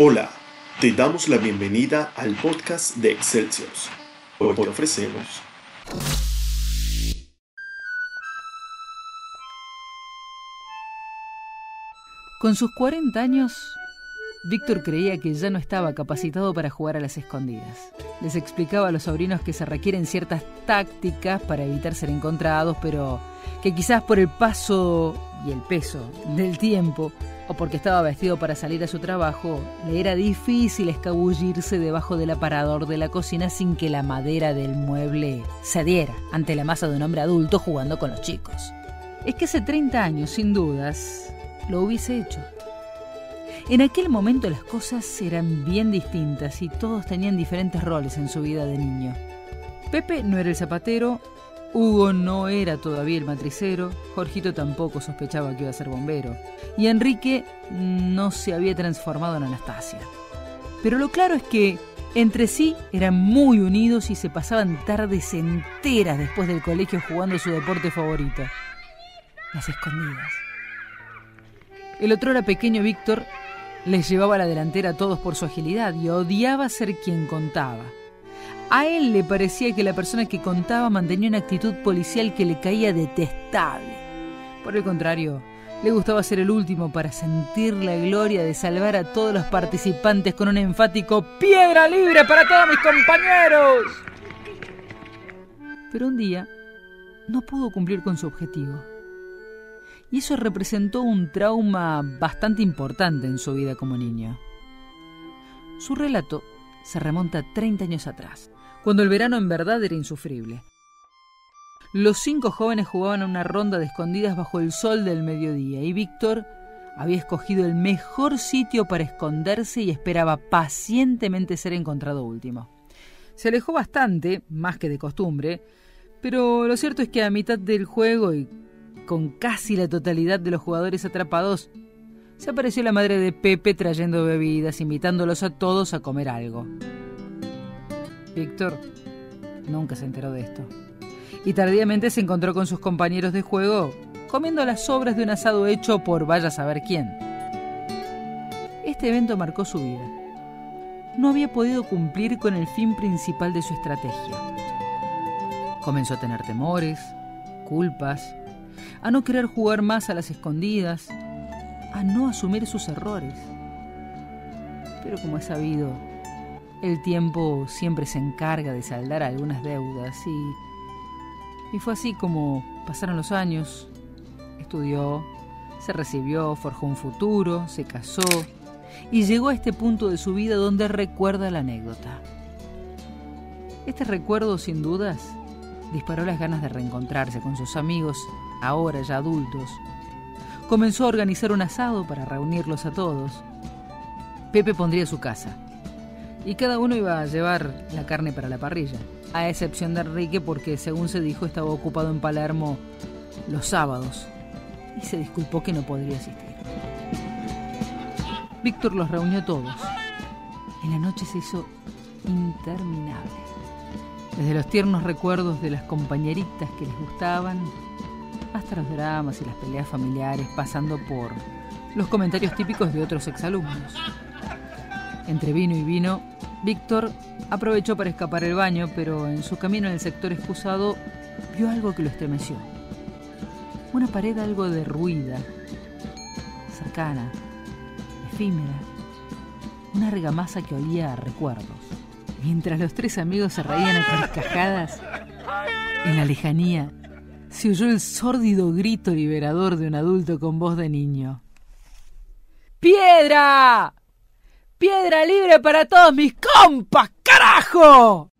Hola, te damos la bienvenida al podcast de Excelsior. Hoy te ofrecemos Con sus 40 años, Víctor creía que ya no estaba capacitado para jugar a las escondidas. Les explicaba a los sobrinos que se requieren ciertas tácticas para evitar ser encontrados, pero que quizás por el paso y el peso del tiempo, o porque estaba vestido para salir a su trabajo, le era difícil escabullirse debajo del aparador de la cocina sin que la madera del mueble cediera ante la masa de un hombre adulto jugando con los chicos. Es que hace 30 años, sin dudas, lo hubiese hecho. En aquel momento las cosas eran bien distintas y todos tenían diferentes roles en su vida de niño. Pepe no era el zapatero, Hugo no era todavía el matricero, Jorgito tampoco sospechaba que iba a ser bombero, y Enrique no se había transformado en Anastasia. Pero lo claro es que entre sí eran muy unidos y se pasaban tardes enteras después del colegio jugando su deporte favorito, las escondidas. El otro era pequeño Víctor les llevaba la delantera a todos por su agilidad y odiaba ser quien contaba. A él le parecía que la persona que contaba mantenía una actitud policial que le caía detestable. Por el contrario, le gustaba ser el último para sentir la gloria de salvar a todos los participantes con un enfático ¡Piedra libre para todos mis compañeros! Pero un día no pudo cumplir con su objetivo. Y eso representó un trauma bastante importante en su vida como niño. Su relato se remonta 30 años atrás cuando el verano en verdad era insufrible. Los cinco jóvenes jugaban a una ronda de escondidas bajo el sol del mediodía y Víctor había escogido el mejor sitio para esconderse y esperaba pacientemente ser encontrado último. Se alejó bastante, más que de costumbre, pero lo cierto es que a mitad del juego y con casi la totalidad de los jugadores atrapados, se apareció la madre de Pepe trayendo bebidas, invitándolos a todos a comer algo. Víctor nunca se enteró de esto. Y tardíamente se encontró con sus compañeros de juego comiendo las sobras de un asado hecho por vaya a saber quién. Este evento marcó su vida. No había podido cumplir con el fin principal de su estrategia. Comenzó a tener temores, culpas, a no querer jugar más a las escondidas, a no asumir sus errores. Pero como he sabido, el tiempo siempre se encarga de saldar algunas deudas y, y fue así como pasaron los años. Estudió, se recibió, forjó un futuro, se casó y llegó a este punto de su vida donde recuerda la anécdota. Este recuerdo, sin dudas, disparó las ganas de reencontrarse con sus amigos, ahora ya adultos. Comenzó a organizar un asado para reunirlos a todos. Pepe pondría su casa y cada uno iba a llevar la carne para la parrilla, a excepción de Enrique porque según se dijo estaba ocupado en Palermo los sábados y se disculpó que no podría asistir. Víctor los reunió todos y la noche se hizo interminable. Desde los tiernos recuerdos de las compañeritas que les gustaban, hasta los dramas y las peleas familiares, pasando por los comentarios típicos de otros exalumnos. Entre vino y vino, Víctor aprovechó para escapar el baño, pero en su camino en el sector excusado vio algo que lo estremeció. Una pared algo derruida, cercana, efímera, una argamasa que olía a recuerdos. Mientras los tres amigos se reían a carcajadas, en la lejanía se oyó el sórdido grito liberador de un adulto con voz de niño. ¡Piedra! ¡Piedra libre para todos mis compas, carajo!